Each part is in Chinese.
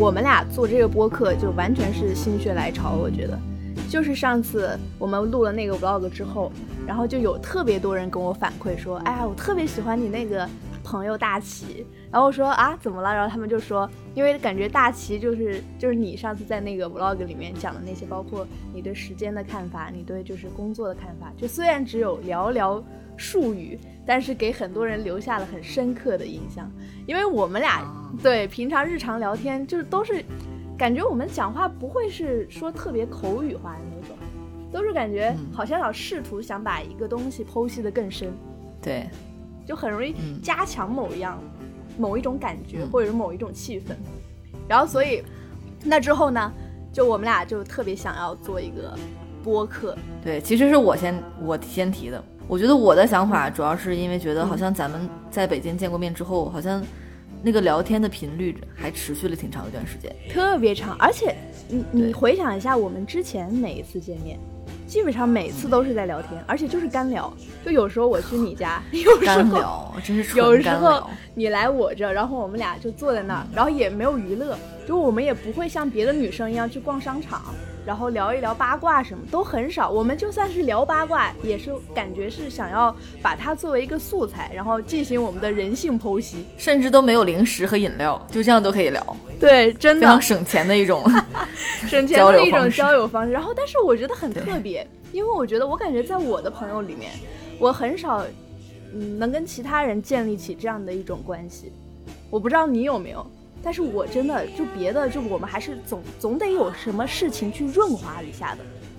我们俩做这个播客就完全是心血来潮，我觉得，就是上次我们录了那个 vlog 之后，然后就有特别多人跟我反馈说，哎呀，我特别喜欢你那个朋友大齐。然后我说啊，怎么了？然后他们就说，因为感觉大齐就是就是你上次在那个 vlog 里面讲的那些，包括你对时间的看法，你对就是工作的看法，就虽然只有寥寥数语，但是给很多人留下了很深刻的印象。因为我们俩对平常日常聊天就是都是，感觉我们讲话不会是说特别口语化的那种，都是感觉好像老试图想把一个东西剖析的更深，对，就很容易加强某一样。某一种感觉，或者是某一种气氛，然后所以那之后呢，就我们俩就特别想要做一个播客。对，其实是我先我先提的。我觉得我的想法主要是因为觉得好像咱们在北京见过面之后，好像那个聊天的频率还持续了挺长一段时间，特别长。而且你你回想一下，我们之前每一次见面。基本上每次都是在聊天，而且就是干聊。就有时候我去你家，有时候真是有时候你来我这，然后我们俩就坐在那儿，然后也没有娱乐，就我们也不会像别的女生一样去逛商场。然后聊一聊八卦什么都很少，我们就算是聊八卦，也是感觉是想要把它作为一个素材，然后进行我们的人性剖析，甚至都没有零食和饮料，就这样都可以聊。对，真的非常省钱的一种，省钱的一种交友方式。然后，但是我觉得很特别，因为我觉得我感觉在我的朋友里面，我很少，嗯，能跟其他人建立起这样的一种关系。我不知道你有没有。但是我真的就别的，就我们还是总总得有什么事情去润滑一下的，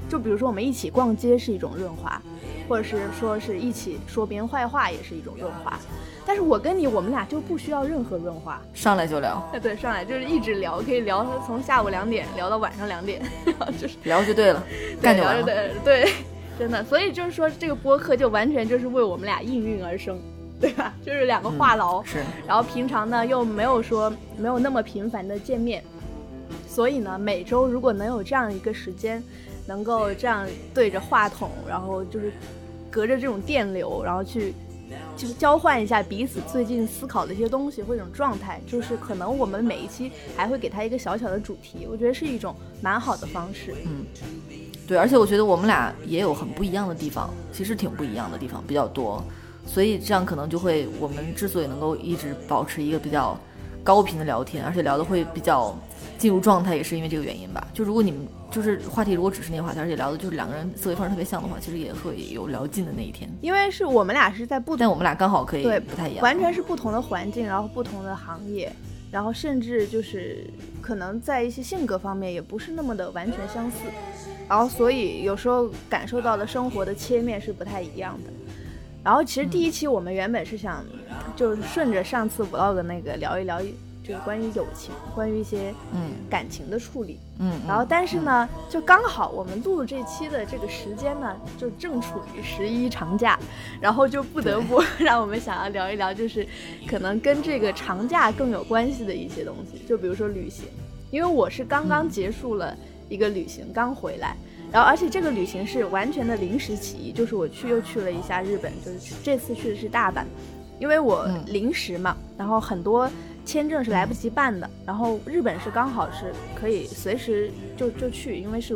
就比如说我们一起逛街是一种润滑，或者是说是一起说别人坏话也是一种润滑。但是我跟你，我们俩就不需要任何润滑，上来就聊。哎，对，上来就是一直聊，可以聊从下午两点聊到晚上两点，就是聊就对了，干就完了。对对，真的，所以就是说这个播客就完全就是为我们俩应运而生。对吧？就是两个话痨，是。然后平常呢又没有说没有那么频繁的见面，所以呢每周如果能有这样一个时间，能够这样对着话筒，然后就是隔着这种电流，然后去就是交换一下彼此最近思考的一些东西或者状态，就是可能我们每一期还会给他一个小小的主题，我觉得是一种蛮好的方式。嗯，对，而且我觉得我们俩也有很不一样的地方，其实挺不一样的地方比较多。所以这样可能就会，我们之所以能够一直保持一个比较高频的聊天，而且聊的会比较进入状态，也是因为这个原因吧。就如果你们就是话题，如果只是那个话题，而且聊的就是两个人思维方式特别像的话，其实也会有聊尽的那一天。因为是我们俩是在不同，但我们俩刚好可以对不太一样，完全是不同的环境，然后不同的行业，然后甚至就是可能在一些性格方面也不是那么的完全相似，然后所以有时候感受到的生活的切面是不太一样的。然后其实第一期我们原本是想，就是顺着上次 vlog 那个聊一聊，就是关于友情，关于一些嗯。感情的处理，嗯。然后但是呢，就刚好我们录这期的这个时间呢，就正处于十一长假，然后就不得不 让我们想要聊一聊，就是可能跟这个长假更有关系的一些东西，就比如说旅行，因为我是刚刚结束了一个旅行，刚回来。然后，而且这个旅行是完全的临时起意，就是我去又去了一下日本，就是这次去的是大阪，因为我临时嘛，然后很多签证是来不及办的，然后日本是刚好是可以随时就就去，因为是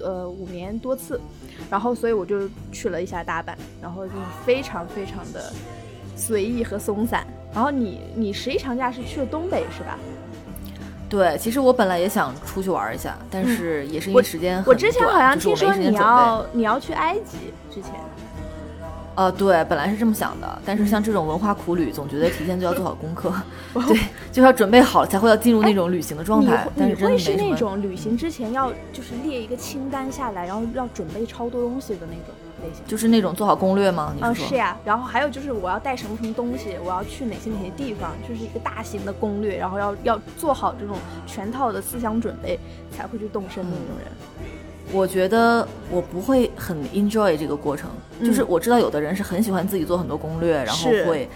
呃五年多次，然后所以我就去了一下大阪，然后就非常非常的随意和松散。然后你你十一长假是去了东北是吧？对，其实我本来也想出去玩一下，但是也是因为时间很短，我之前好像听说你要你要去埃及之前。呃，对，本来是这么想的，但是像这种文化苦旅，总觉得提前就要做好功课，对，就要准备好了才会要进入那种旅行的状态。但是真的是那种旅行之前要就是列一个清单下来，然后要准备超多东西的那种。就是那种做好攻略吗？嗯，是呀。然后还有就是我要带什么什么东西，我要去哪些哪些地方，就是一个大型的攻略，然后要要做好这种全套的思想准备，才会去动身的那种人。我觉得我不会很 enjoy 这个过程，就是我知道有的人是很喜欢自己做很多攻略，然后会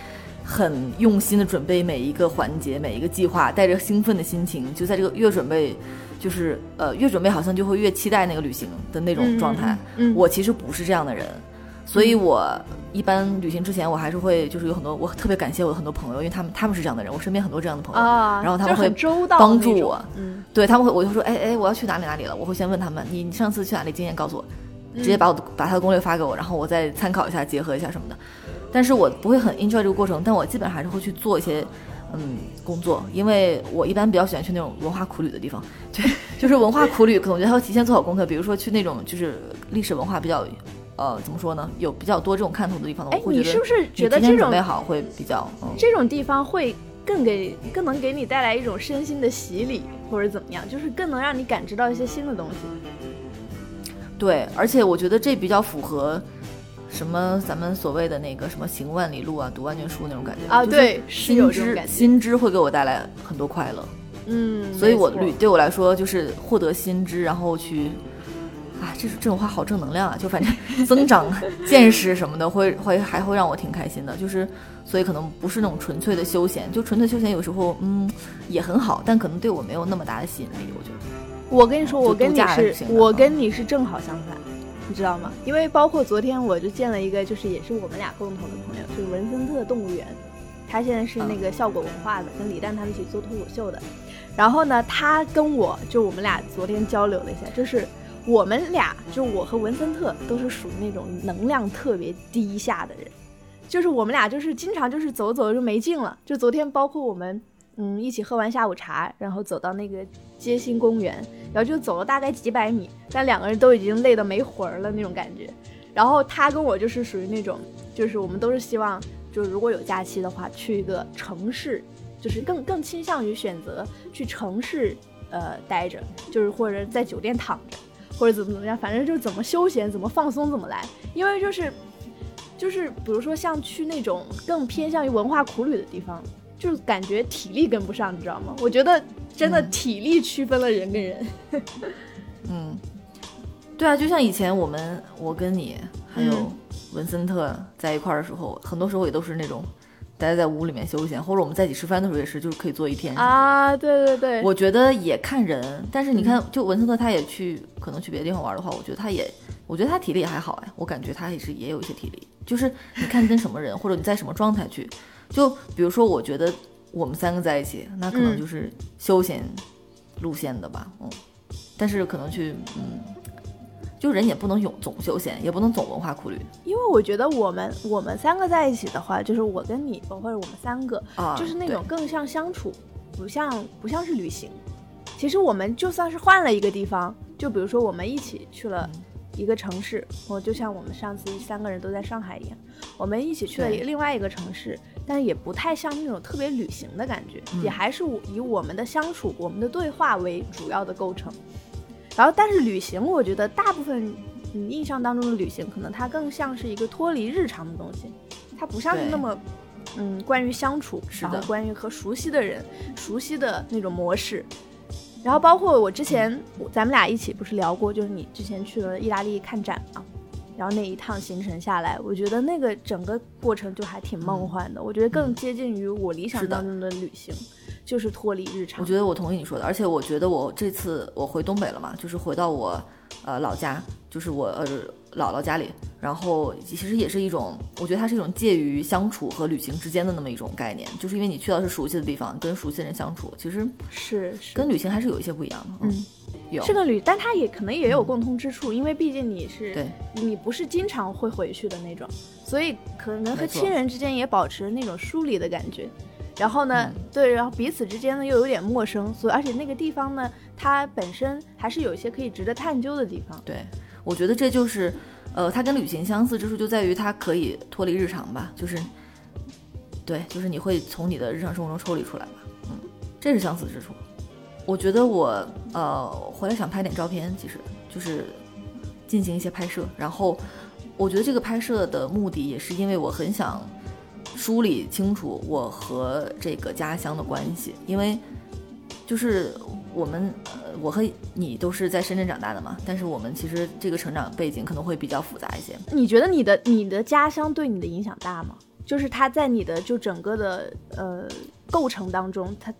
很用心的准备每一个环节、每一个计划，带着兴奋的心情，就在这个越准备。就是呃，越准备好像就会越期待那个旅行的那种状态。嗯，我其实不是这样的人，所以我一般旅行之前，我还是会就是有很多，我特别感谢我的很多朋友，因为他们他们是这样的人，我身边很多这样的朋友，啊，然后他们会帮助我，嗯，对他们会，我就说，哎哎，我要去哪里哪里了，我会先问他们，你你上次去哪里经验告诉我，直接把我的、把他的攻略发给我，然后我再参考一下，结合一下什么的。但是我不会很 enjoy 这个过程，但我基本上还是会去做一些嗯工作，因为我一般比较喜欢去那种文化苦旅的地方，对，就是文化苦旅，可能我觉得还要提前做好功课，比如说去那种就是历史文化比较。呃，怎么说呢？有比较多这种看头的地方，哎，你是不是觉得这种准备好会比较？这种地方会更给更能给你带来一种身心的洗礼，或者怎么样？就是更能让你感知到一些新的东西。对，而且我觉得这比较符合什么咱们所谓的那个什么行万里路啊，读万卷书那种感觉啊。对，心知新知会给我带来很多快乐。嗯，所以我旅对我来说就是获得新知，然后去。啊，这这种话好正能量啊！就反正增长见识什么的，会会还会让我挺开心的。就是，所以可能不是那种纯粹的休闲，就纯粹休闲有时候嗯也很好，但可能对我没有那么大的吸引力。我觉得，我跟你说，我跟你是，我跟你是正好相反，你知道吗？因为包括昨天我就见了一个，就是也是我们俩共同的朋友，就是文森特动物园，他现在是那个效果文化的，跟李诞他们一起做脱口秀的。然后呢，他跟我就我们俩昨天交流了一下，就是。我们俩就我和文森特都是属于那种能量特别低下的人，就是我们俩就是经常就是走走就没劲了。就昨天包括我们嗯一起喝完下午茶，然后走到那个街心公园，然后就走了大概几百米，但两个人都已经累得没魂儿了那种感觉。然后他跟我就是属于那种，就是我们都是希望，就是如果有假期的话，去一个城市，就是更更倾向于选择去城市呃待着，就是或者在酒店躺着。或者怎么怎么样，反正就怎么休闲、怎么放松、怎么来。因为就是，就是比如说像去那种更偏向于文化苦旅的地方，就是感觉体力跟不上，你知道吗？我觉得真的体力区分了人跟人。嗯，对啊，就像以前我们我跟你还有文森特在一块儿的时候，很多时候也都是那种。待在屋里面休闲，或者我们在一起吃饭的时候也是，就是可以坐一天啊。对对对，我觉得也看人，但是你看，就文森特他也去，可能去别的地方玩的话，我觉得他也，我觉得他体力也还好哎，我感觉他也是也有一些体力。就是你看跟什么人，或者你在什么状态去，就比如说，我觉得我们三个在一起，那可能就是休闲路线的吧，嗯，但是可能去，嗯。就人也不能永总休闲，也不能总文化苦旅。因为我觉得我们我们三个在一起的话，就是我跟你，或者我们三个，啊，就是那种更像相处，不像不像是旅行。其实我们就算是换了一个地方，就比如说我们一起去了一个城市，我就像我们上次三个人都在上海一样，我们一起去了另外一个城市，但是也不太像那种特别旅行的感觉，也还是以我们的相处、我们的对话为主要的构成。然后，但是旅行，我觉得大部分嗯印象当中的旅行，可能它更像是一个脱离日常的东西，它不像是那么嗯关于相处，是的关于和熟悉的人、熟悉的那种模式。然后包括我之前咱们俩一起不是聊过，就是你之前去了意大利看展嘛，然后那一趟行程下来，我觉得那个整个过程就还挺梦幻的，我觉得更接近于我理想当中的旅行。就是脱离日常，我觉得我同意你说的，而且我觉得我这次我回东北了嘛，就是回到我，呃老家，就是我呃姥姥家里，然后其实也是一种，我觉得它是一种介于相处和旅行之间的那么一种概念，就是因为你去到是熟悉的地方，跟熟悉的人相处，其实是跟旅行还是有一些不一样的，嗯，有是个旅，但它也可能也有共通之处，因为毕竟你是对，你不是经常会回去的那种，所以可能和亲人之间也保持那种疏离的感觉。然后呢，对，然后彼此之间呢又有点陌生，所以而且那个地方呢，它本身还是有一些可以值得探究的地方。对，我觉得这就是，呃，它跟旅行相似之处就在于它可以脱离日常吧，就是，对，就是你会从你的日常生活中抽离出来吧，嗯，这是相似之处。我觉得我呃回来想拍点照片，其实就是进行一些拍摄，然后我觉得这个拍摄的目的也是因为我很想。梳理清楚我和这个家乡的关系，因为就是我们，呃，我和你都是在深圳长大的嘛，但是我们其实这个成长背景可能会比较复杂一些。你觉得你的你的家乡对你的影响大吗？就是它在你的就整个的呃构成当中，它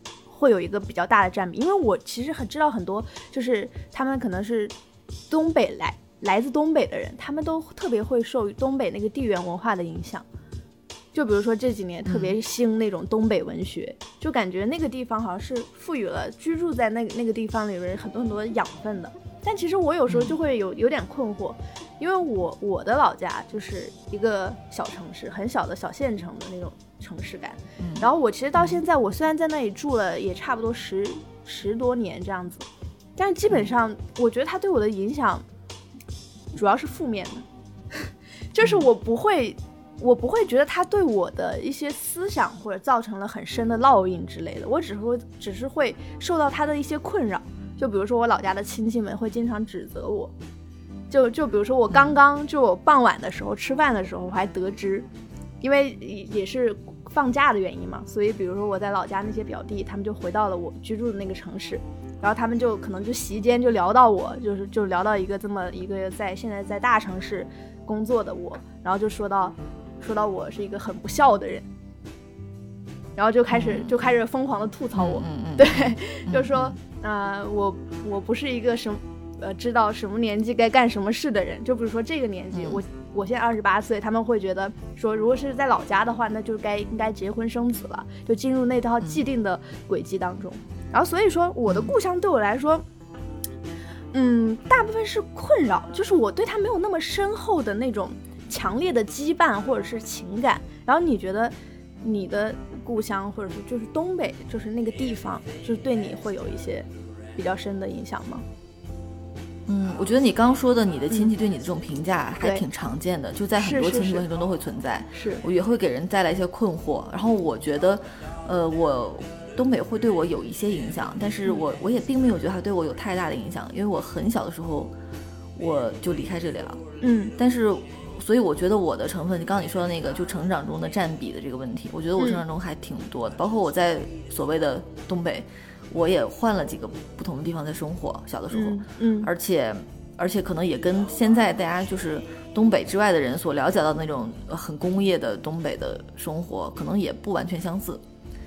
会有一个比较大的占比。因为我其实很知道很多，就是他们可能是东北来来自东北的人，他们都特别会受东北那个地缘文化的影响。就比如说这几年特别兴那种东北文学，就感觉那个地方好像是赋予了居住在那那个地方里边很多很多养分的。但其实我有时候就会有有点困惑，因为我我的老家就是一个小城市，很小的小县城的那种城市感。然后我其实到现在，我虽然在那里住了也差不多十十多年这样子，但是基本上我觉得它对我的影响主要是负面的，就是我不会。我不会觉得他对我的一些思想或者造成了很深的烙印之类的，我只是会只是会受到他的一些困扰。就比如说我老家的亲戚们会经常指责我，就就比如说我刚刚就傍晚的时候吃饭的时候，我还得知，因为也是放假的原因嘛，所以比如说我在老家那些表弟他们就回到了我居住的那个城市，然后他们就可能就席间就聊到我，就是就聊到一个这么一个在现在在大城市工作的我，然后就说到。说到我是一个很不孝的人，然后就开始就开始疯狂的吐槽我，对，就说啊，我我不是一个什么呃知道什么年纪该干什么事的人，就比如说这个年纪，我我现在二十八岁，他们会觉得说，如果是在老家的话，那就该应该结婚生子了，就进入那套既定的轨迹当中。然后所以说，我的故乡对我来说，嗯，大部分是困扰，就是我对他没有那么深厚的那种。强烈的羁绊或者是情感，然后你觉得你的故乡或者是就是东北，就是那个地方，就是对你会有一些比较深的影响吗？嗯，我觉得你刚说的你的亲戚对你的这种评价还挺常见的，就在很多亲戚关系中都会存在。是，我也会给人带来一些困惑。然后我觉得，呃，我东北会对我有一些影响，但是我我也并没有觉得它对我有太大的影响，因为我很小的时候我就离开这里了。嗯，但是。所以我觉得我的成分，刚刚你说的那个，就成长中的占比的这个问题，我觉得我成长中还挺多的。包括我在所谓的东北，我也换了几个不同的地方在生活。小的时候，嗯，而且而且可能也跟现在大家就是东北之外的人所了解到的那种很工业的东北的生活，可能也不完全相似。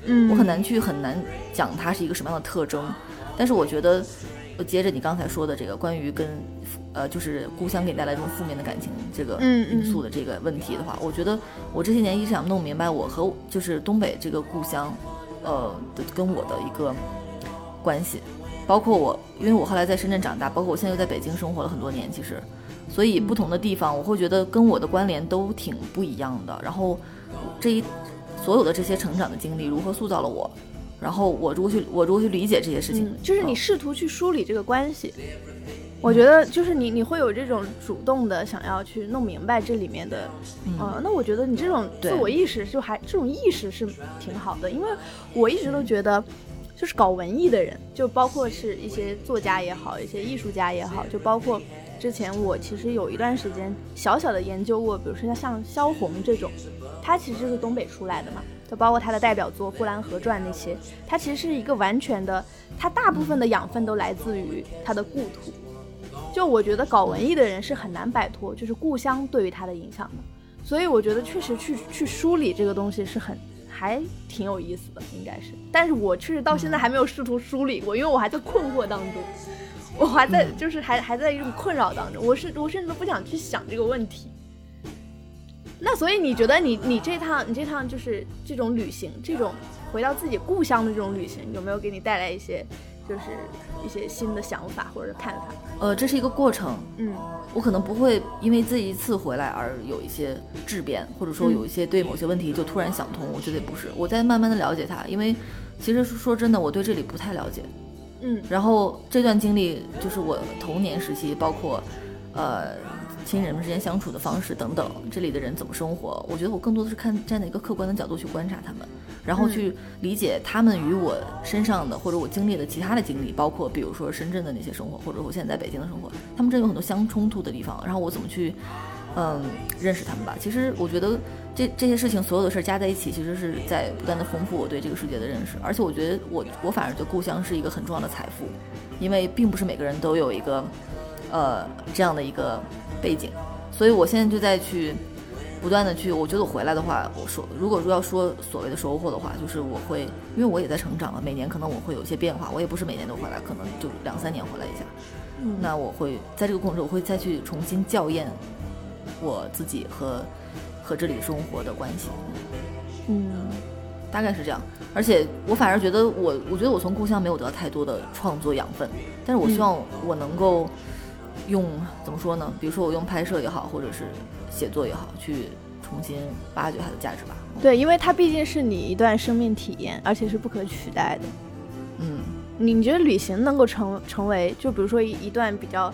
嗯，我很难去很难讲它是一个什么样的特征。但是我觉得，接着你刚才说的这个关于跟。呃，就是故乡给你带来这种负面的感情这个因素的这个问题的话，我觉得我这些年一直想弄明白我和就是东北这个故乡，呃的跟我的一个关系，包括我，因为我后来在深圳长大，包括我现在又在北京生活了很多年，其实，所以不同的地方，我会觉得跟我的关联都挺不一样的。然后这一所有的这些成长的经历如何塑造了我，然后我如何去我如何去理解这些事情，就是你试图去梳理这个关系。我觉得就是你，你会有这种主动的想要去弄明白这里面的，呃，那我觉得你这种自我意识就还这种意识是挺好的，因为我一直都觉得，就是搞文艺的人，就包括是一些作家也好，一些艺术家也好，就包括之前我其实有一段时间小小的研究过，比如说像像萧红这种，他其实就是东北出来的嘛，就包括他的代表作《呼兰河传》那些，他其实是一个完全的，他大部分的养分都来自于他的故土。就我觉得搞文艺的人是很难摆脱，就是故乡对于他的影响的，所以我觉得确实去去梳理这个东西是很还挺有意思的，应该是。但是我确实到现在还没有试图梳理过，因为我还在困惑当中，我还在就是还还在一种困扰当中，我是我甚至都不想去想这个问题。那所以你觉得你你这趟你这趟就是这种旅行，这种回到自己故乡的这种旅行，有没有给你带来一些？就是一些新的想法或者看法，呃，这是一个过程，嗯，我可能不会因为这一次回来而有一些质变，或者说有一些对某些问题就突然想通，我觉得也不是，我在慢慢的了解它，因为其实说真的，我对这里不太了解，嗯，然后这段经历就是我童年时期，包括，呃。亲人们之间相处的方式等等，这里的人怎么生活？我觉得我更多的是看站在一个客观的角度去观察他们，然后去理解他们与我身上的或者我经历的其他的经历，包括比如说深圳的那些生活，或者我现在在北京的生活，他们这有很多相冲突的地方。然后我怎么去，嗯，认识他们吧？其实我觉得这这些事情所有的事儿加在一起，其实是在不断的丰富我对这个世界的认识。而且我觉得我我反而觉得故乡是一个很重要的财富，因为并不是每个人都有一个，呃，这样的一个。背景，所以我现在就在去不不断的去，我觉得我回来的话，我说如果说要说所谓的收获的话，就是我会，因为我也在成长嘛，每年可能我会有一些变化，我也不是每年都回来，可能就两三年回来一下。嗯。那我会在这个过程中，我会再去重新校验我自己和和这里生活的关系，嗯。大概是这样。而且我反而觉得我，我觉得我从故乡没有得到太多的创作养分，但是我希望我能够用怎么说呢？比如说我用拍摄也好，或者是写作也好，去重新挖掘它的价值吧。对，因为它毕竟是你一段生命体验，而且是不可取代的。嗯，你你觉得旅行能够成成为，就比如说一一段比较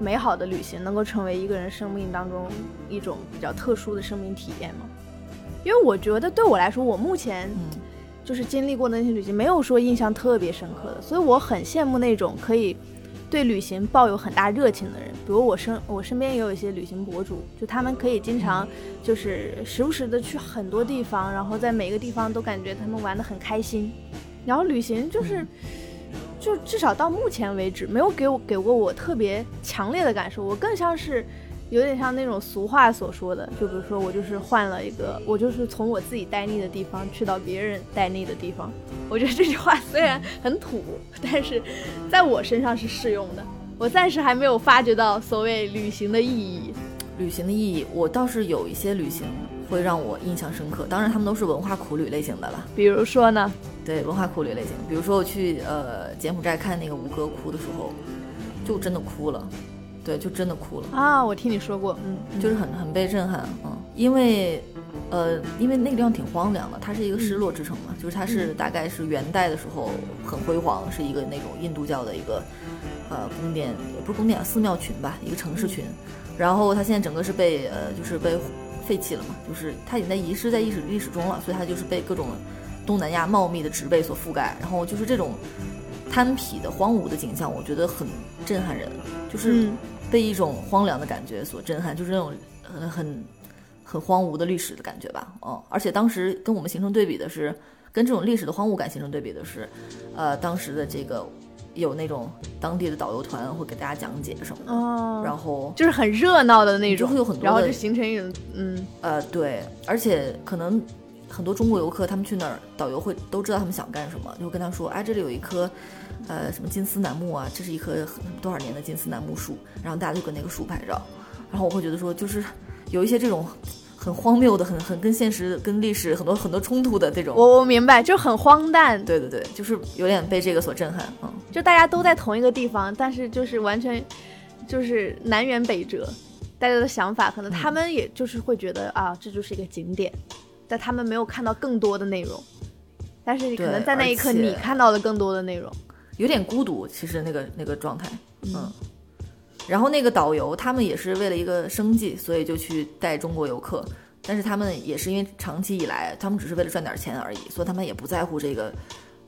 美好的旅行，能够成为一个人生命当中一种比较特殊的生命体验吗？因为我觉得对我来说，我目前嗯就是经历过的那些旅行，没有说印象特别深刻的，所以我很羡慕那种可以对旅行抱有很大热情的人。比如我身我身边也有一些旅行博主，就他们可以经常就是时不时的去很多地方，然后在每个地方都感觉他们玩得很开心。然后旅行就是，就至少到目前为止，没有给我给过我特别强烈的感受。我更像是有点像那种俗话所说的，就比如说我就是换了一个，我就是从我自己待腻的地方去到别人待腻的地方。我觉得这句话虽然很土，但是在我身上是适用的。我暂时还没有发觉到所谓旅行的意义。旅行的意义，我倒是有一些旅行会让我印象深刻，当然他们都是文化苦旅类型的了。比如说呢，对，文化苦旅类型，比如说我去呃柬埔寨看那个吴哥窟的时候，就真的哭了，对，就真的哭了。啊，我听你说过，嗯，嗯。就是很很被震撼，嗯，因为，呃，因为那个地方挺荒凉的，它是一个失落之城嘛，就是它是大概是元代的时候很辉煌，是一个那种印度教的一个，呃，宫殿，也不是宫殿啊，寺庙群吧，一个城市群，然后它现在整个是被呃，就是被废弃了嘛，就是它已经在遗失在历史历史中了，所以它就是被各种东南亚茂密的植被所覆盖，然后就是这种滩皮的荒芜的景象，我觉得很震撼人，就是。嗯被一种荒凉的感觉所震撼，就是那种很很很荒芜的历史的感觉吧。哦，而且当时跟我们形成对比的是，跟这种历史的荒芜感形成对比的是，呃，当时的这个有那种当地的导游团会给大家讲解什么的，哦，然后就是很热闹的那种，就会有很多然后就形成一种嗯呃对，而且可能很多中国游客他们去那儿，导游会都知道他们想干什么，就会跟他说，哎，这里有一棵。呃，什么金丝楠木啊，这是一棵多少年的金丝楠木树，然后大家就跟那个树拍照，然后我会觉得说，就是有一些这种很荒谬的、很很跟现实、跟历史很多很多冲突的这种，我我明白，就很荒诞，对对对，就是有点被这个所震撼，嗯，就大家都在同一个地方，但是就是完全就是南辕北辙，大家的想法可能他们也就是会觉得、啊，这就是一个景点，但他们没有看到更多的内容，但是可能在那一刻你看到了更多的内容，有点孤独，其实那个那个状态，嗯。然后那个导游他们也是为了一个生计，所以就去带中国游客，但是他们也是因为长期以来，他们只是为了赚点钱而已，所以他们也不在乎这个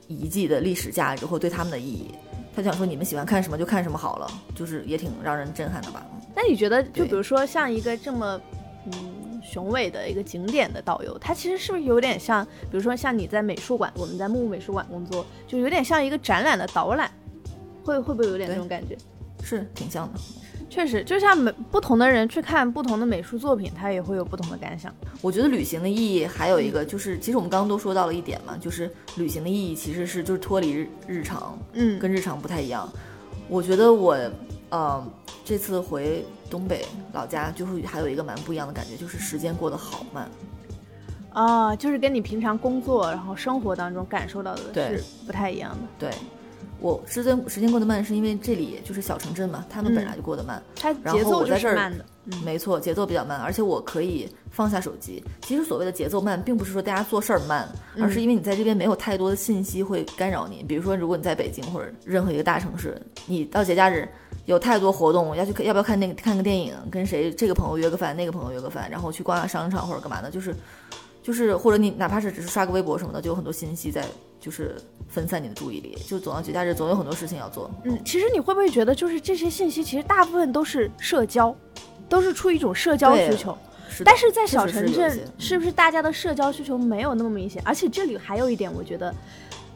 遗迹的历史价值或对他们的意义。他想说你们喜欢看什么就看什么好了，就是也挺让人震撼的吧。那你觉得，就比如说像一个这么嗯雄伟的一个景点的导游，他其实是不是有点像，比如说像你在美术馆，我们在木木美术馆工作，就有点像一个展览的导览，会会不会有点那种感觉？是挺像的。确实，就像每不同的人去看不同的美术作品，他也会有不同的感想。我觉得旅行的意义还有一个就是，其实我们刚刚都说到了一点嘛，就是旅行的意义其实是就是脱离日日常，嗯，跟日常不太一样。我觉得我呃这次回东北老家，就会还有一个蛮不一样的感觉，就是时间过得好慢。啊，就是跟你平常工作然后生活当中感受到的是不太一样的。对，我时间时间过得慢，是因为这里就是小城镇嘛，他们本嗯来就过得慢。它节奏是慢的。嗯没错，节奏比较慢，而且我可以放下手机。其实所谓的节奏慢，并不是说大家做事儿慢，而是因为你在这边没有太多的信息会干扰你。比如说，如果你在北京或者任何一个大城市，你到节假日有太多活动，要去要不要看那个看个电影，跟谁这个朋友约个饭，那个朋友约个饭，然后去逛下商场或者干嘛的，就是就是或者你哪怕是只是刷个微博什么的，就有很多信息在就是分散你的注意力。就总到节假日，总有很多事情要做。嗯，其实你会不会觉得，就是这些信息其实大部分都是社交，都是出于一种社交需求。是但是在小城镇是不是大家的社交需求没有那么明显？而且这里还有一点，我觉得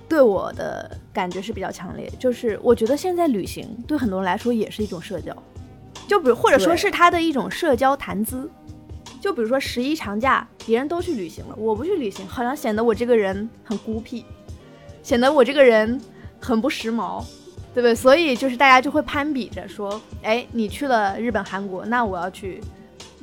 对我的感觉是比较强烈，就是我觉得现在旅行对很多人来说也是一种社交，就比如或者说是他的一种社交谈资。就比如说十一长假，别人都去旅行了，我不去旅行，好像显得我这个人很孤僻，显得我这个人很不时髦，对不对？所以就是大家就会攀比着说，哎，你去了日本、韩国，那我要去，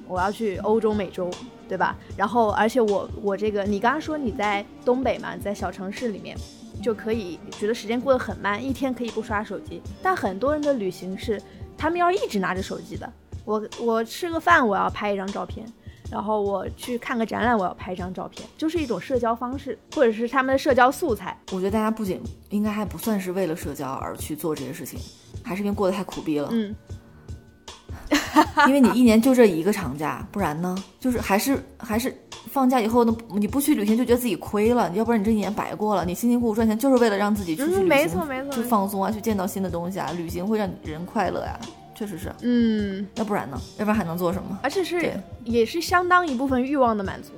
我要去欧洲、美洲，对吧？然后而且我我这个，你刚刚说你在东北嘛，在小城市里面。就可以觉得时间过得很慢，一天可以不刷手机。但很多人的旅行是，他们要一直拿着手机的。我我吃个饭，我要拍一张照片；然后我去看个展览，我要拍一张照片，就是一种社交方式，或者是他们的社交素材。我觉得大家不仅应该还不算是为了社交而去做这些事情，还是因为过得太苦逼了。嗯。因为你一年就这一个长假，不然呢？就是还是还是放假以后呢？你不去旅行就觉得自己亏了，要不然你这一年白过了。你辛辛苦苦赚钱就是为了让自己出去旅行，没错没错，去放松啊，去见到新的东西啊。旅行会让人快乐呀，确实是。嗯，要不然呢？要不然还能做什么？而且是也是相当一部分欲望的满足。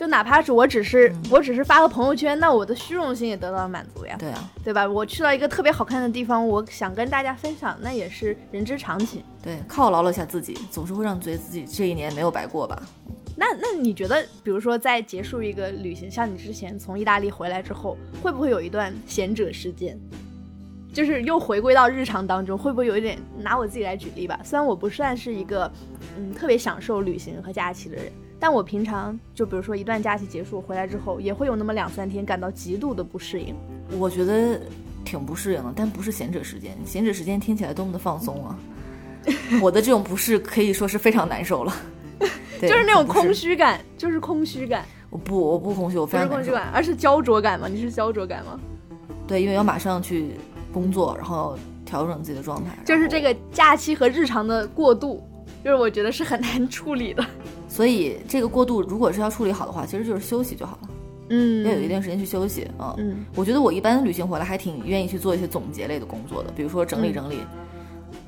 就哪怕是我只是我只是发个朋友圈，那我的虚荣心也得到了满足呀。对啊，对吧？我去到一个特别好看的地方，我想跟大家分享，那也是人之常情。对，犒劳了一下自己，总是会让觉得自己这一年没有白过吧？那那你觉得，比如说在结束一个旅行，像你之前从意大利回来之后，会不会有一段闲者时间？就是又回归到日常当中，会不会有一点？拿我自己来举例吧，虽然我不算是一个嗯特别享受旅行和假期的人。但我平常就比如说一段假期结束回来之后，也会有那么两三天感到极度的不适应。我觉得挺不适应的，但不是闲者时间。闲者时间听起来多么的放松啊！我的这种不适可以说是非常难受了，就是那种空虚感，就是空虚感。我不，我不空虚，我非常空虚感，而是焦灼感吗？你是焦灼感吗？对，因为要马上去工作，然后调整自己的状态。就是这个假期和日常的过渡，就是我觉得是很难处理的。所以这个过渡，如果是要处理好的话，其实就是休息就好了。嗯，要有一定时间去休息啊。嗯，我觉得我一般旅行回来还挺愿意去做一些总结类的工作的，比如说整理整理，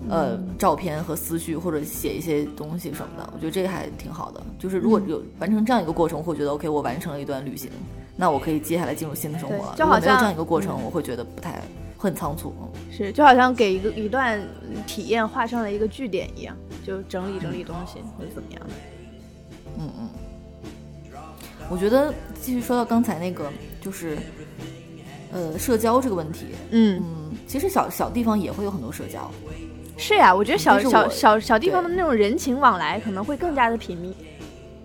呃，照片和思绪，或者写一些东西什么的。我觉得这个还挺好的。就是如果有完成这样一个过程，我会觉得 OK，我完成了一段旅行，那我可以接下来进入新的生活了。就好像没有这样一个过程，我会觉得不太会很仓促。是，就好像给一个一段体验画上了一个句点一样，就整理整理东西或者怎么样的。嗯嗯，我觉得继续说到刚才那个，就是，呃，社交这个问题。嗯嗯，其实小小地方也会有很多社交。是呀，我觉得小小小小地方的那种人情往来可能会更加的频密。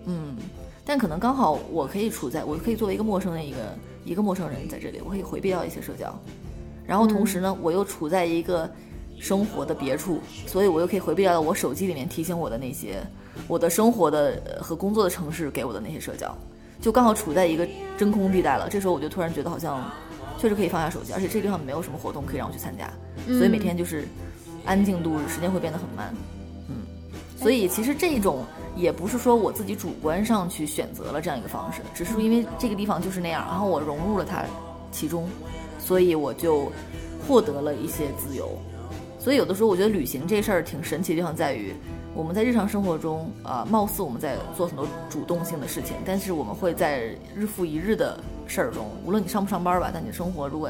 嗯，但可能刚好我可以处在，我可以作为一个陌生的一个一个陌生人在这里，我可以回避掉一些社交。然后同时呢，我又处在一个生活的别处，所以我又可以回避掉我手机里面提醒我的那些。我的生活的和工作的城市给我的那些社交，就刚好处在一个真空地带了。这时候我就突然觉得好像确实可以放下手机，而且这地方没有什么活动可以让我去参加，所以每天就是安静度日，时间会变得很慢。嗯，所以其实这种也不是说我自己主观上去选择了这样一个方式，只是因为这个地方就是那样，然后我融入了它其中，所以我就获得了一些自由。所以有的时候我觉得旅行这事儿挺神奇的地方在于。我们在日常生活中，呃，貌似我们在做很多主动性的事情，但是我们会在日复一日的事儿中，无论你上不上班吧，但你的生活如果，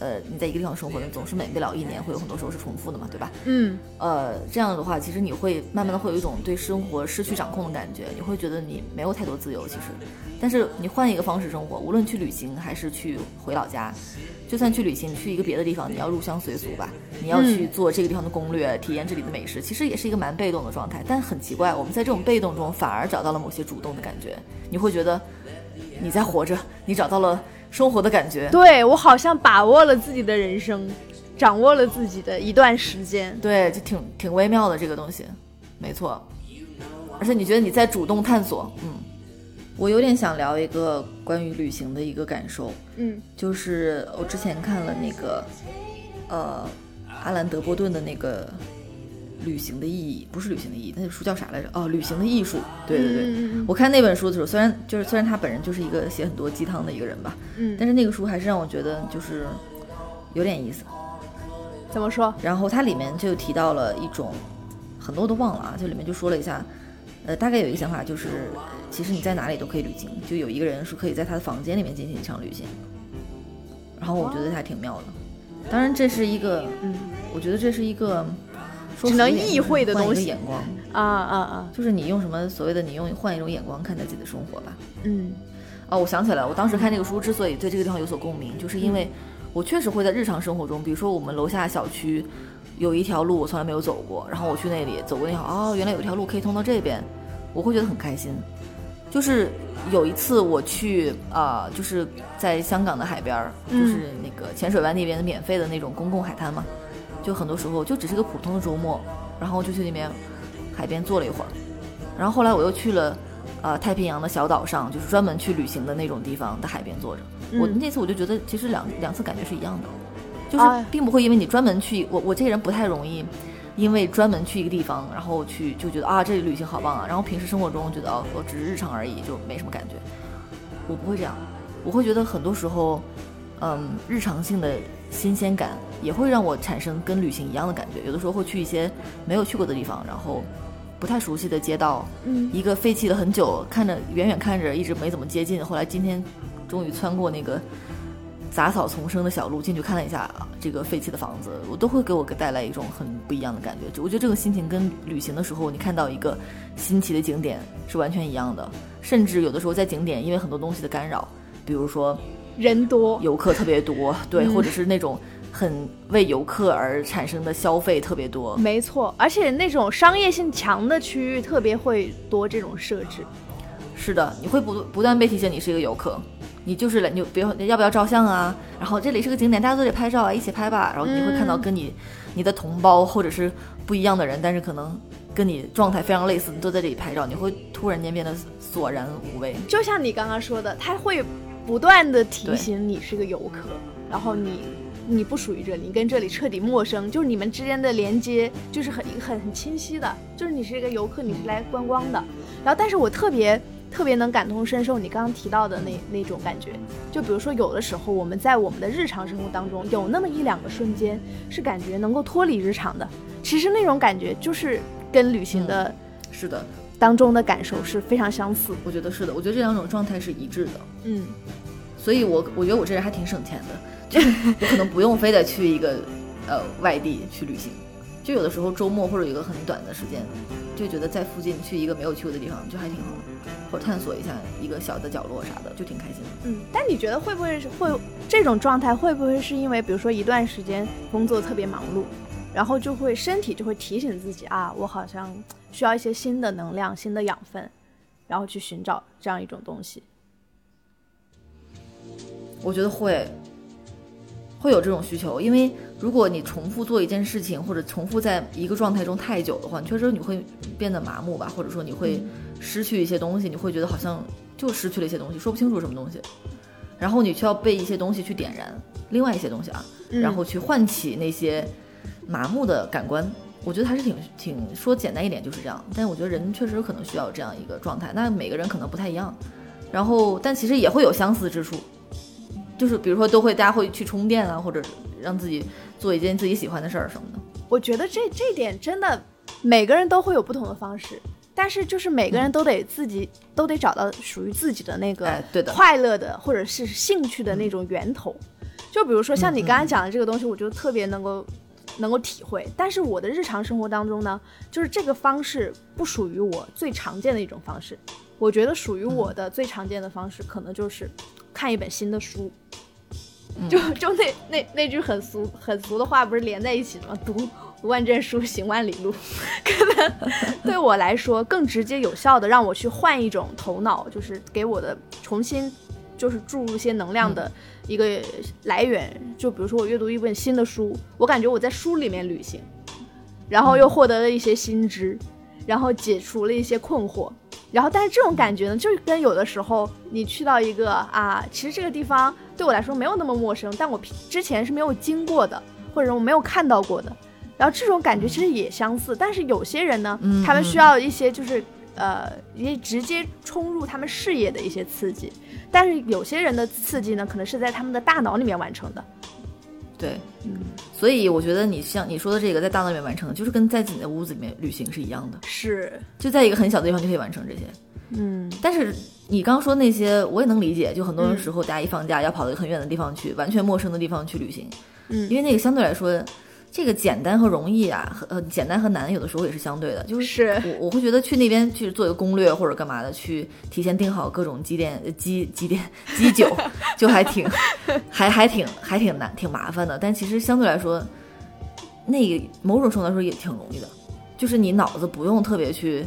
呃，你在一个地方生活，总是免不了一年会有很多时候是重复的嘛，对吧？嗯，呃，这样的话，其实你会慢慢的会有一种对生活失去掌控的感觉，你会觉得你没有太多自由，其实，但是你换一个方式生活，无论去旅行还是去回老家。就算去旅行，你去一个别的地方，你要入乡随俗吧，你要去做这个地方的攻略，体验这里的美食，其实也是一个蛮被动的状态。但很奇怪，我们在这种被动中反而找到了某些主动的感觉。你会觉得你在活着，你找到了生活的感觉。对我好像把握了自己的人生，掌握了自己的一段时间。对，就挺挺微妙的这个东西，没错。而且你觉得你在主动探索，嗯。我有点想聊一个关于旅行的一个感受，嗯，就是我之前看了那个，呃，阿兰德波顿的那个《旅行的意义》，不是旅行的意义，那个书叫啥来着？哦，《旅行的艺术》。对对对，我看那本书的时候，虽然就是虽然他本人就是一个写很多鸡汤的一个人吧，嗯，但是那个书还是让我觉得就是有点意思。怎么说？然后它里面就提到了一种，很多都忘了啊，就里面就说了一下。呃，大概有一个想法，就是其实你在哪里都可以旅行。就有一个人是可以在他的房间里面进行一场旅行，然后我觉得还挺妙的。当然，这是一个，嗯，我觉得这是一个只能意会的东西。眼光，啊啊啊，就是你用什么所谓的你用换一种眼光看待自己的生活吧。嗯哦，我想起来了，我当时看这个书之所以对这个地方有所共鸣，就是因为我确实会在日常生活中，比如说我们楼下小区有一条路我从来没有走过，然后我去那里走过那条，哦，原来有一条路可以通到这边，我会觉得很开心。就是有一次我去啊、就是在香港的海边儿，就嗯是那个浅水湾那边的免费的那种公共海滩嘛，就很多时候就只是个普通的周末，然后就去那边海边坐了一会儿，然后后来我又去了。呃，太平洋的小岛上，就是专门去旅行的那种地方的海边坐着。我嗯那次我就觉得，其实两两次感觉是一样的，就是哎并不会因为你专门去，我我这个人不太容易，因为专门去一个地方，然后去就觉得啊这里旅行好棒啊，然后平时生活中觉得哦我只是日常而已，就没什么感觉。我不会这样，我会觉得很多时候，嗯，日常性的新鲜感也会让我产生跟旅行一样的感觉。有的时候会去一些没有去过的地方，然后不太熟悉的街道，嗯一个废弃了很久，看着远远看着一直没怎么接近，后来今天终于穿过那个杂草丛生的小路进去看了一下这个废弃的房子，我都会给我带来一种很不一样的感觉。就我觉得这个心情跟旅行的时候你看到一个新奇的景点是完全一样的，甚至有的时候在景点因为很多东西的干扰，比如说人多，游客特别多，对，嗯或者是那种很为游客而产生的消费特别多，没错，而且那种商业性强的区域特别会多这种设置。是的，你会不不断被提醒你是一个游客，你就是来，你比如要不要照相啊？然后这里是个景点，大家都得拍照啊，一起拍吧。然后你会看到嗯跟你、你的同胞或者是不一样的人，但是可能跟你状态非常类似，你都在这里拍照，你会突然间变得索然无味。就像你刚刚说的，他会不断的提醒你是个游客，然后你你不属于这里，你跟这里彻底陌生，就是你们之间的连接就是很很很清晰的，就是你是一个游客，你是来观光的。然后，但是我特别特别能感同身受你刚刚提到的那那种感觉，就比如说有的时候我们在我们的日常生活当中有那么一两个瞬间是感觉能够脱离日常的，其实那种感觉就是跟旅行的是的，当中的感受是非常相似。我觉得是的，我觉得这两种状态是一致的。嗯。所以我我觉得我这人还挺省钱的，就我可能不用非得去一个呃外地去旅行，就有的时候周末或者有一个很短的时间，就觉得在附近去一个没有去过的地方就还挺好的，或者探索一下一个小的角落啥的，就挺开心的。嗯，但你觉得会不会是会这种状态会不会是因为比如说一段时间工作特别忙碌，然后就会身体就会提醒自己啊，我好像需要一些新的能量、新的养分，然后去寻找这样一种东西。我觉得会会有这种需求，因为如果你重复做一件事情，或者重复在一个状态中太久的话，你确实你会变得麻木吧，或者说你会失去一些东西，你会觉得好像就失去了一些东西，说不清楚什么东西，然后你需要被一些东西去点燃另外一些东西啊，嗯然后去唤起那些麻木的感官。我觉得还是挺挺说简单一点就是这样，但是我觉得人确实可能需要这样一个状态，那每个人可能不太一样，然后但其实也会有相似之处，就是比如说都会大家会去充电啊，或者让自己做一件自己喜欢的事儿什么的。我觉得这这点真的每个人都会有不同的方式，但是就是每个人都得自己、都得找到属于自己的那个哎对的快乐的或者是兴趣的那种源头。就比如说像你刚才讲的这个东西，我就特别能够能够体会。但是我的日常生活当中呢，就是这个方式不属于我最常见的一种方式。我觉得属于我的最常见的方式，可能就是看一本新的书。就 就那那那句很俗很俗的话，不是连在一起的吗？读读万卷书，行万里路。可能对我来说，更直接有效的让我去换一种头脑，就是给我的重新就是注入一些能量的一个来源。就比如说我阅读一本新的书，我感觉我在书里面旅行，然后又获得了一些新知，然后解除了一些困惑。然后，但是这种感觉呢，就是跟有的时候你去到一个啊，其实这个地方对我来说没有那么陌生，但我之前是没有经过的，或者我没有看到过的。然后这种感觉其实也相似，但是有些人呢，嗯他们需要一些就是呃一些直接冲入他们视野的一些刺激，但是有些人的刺激呢，可能是在他们的大脑里面完成的。对，嗯。所以我觉得你像你说的这个，在大脑里面完成，就是跟在自己的屋子里面旅行是一样的，是，就在一个很小的地方就可以完成这些。嗯。但是你刚刚说那些，我也能理解，就很多嗯。时候大家一放假要跑到一个很远的地方去，完全陌生的地方去旅行，嗯。因为那个相对来说，这个简单和容易啊，和呃简单和难有的时候也是相对的，就是是我我会觉得去那边去做一个攻略或者干嘛的，去提前订好各种积淀呃积积淀基酒，就还挺还还挺还挺难挺麻烦的。但其实相对来说，那个某种程度来说也挺容易的，就是你脑子不用特别去，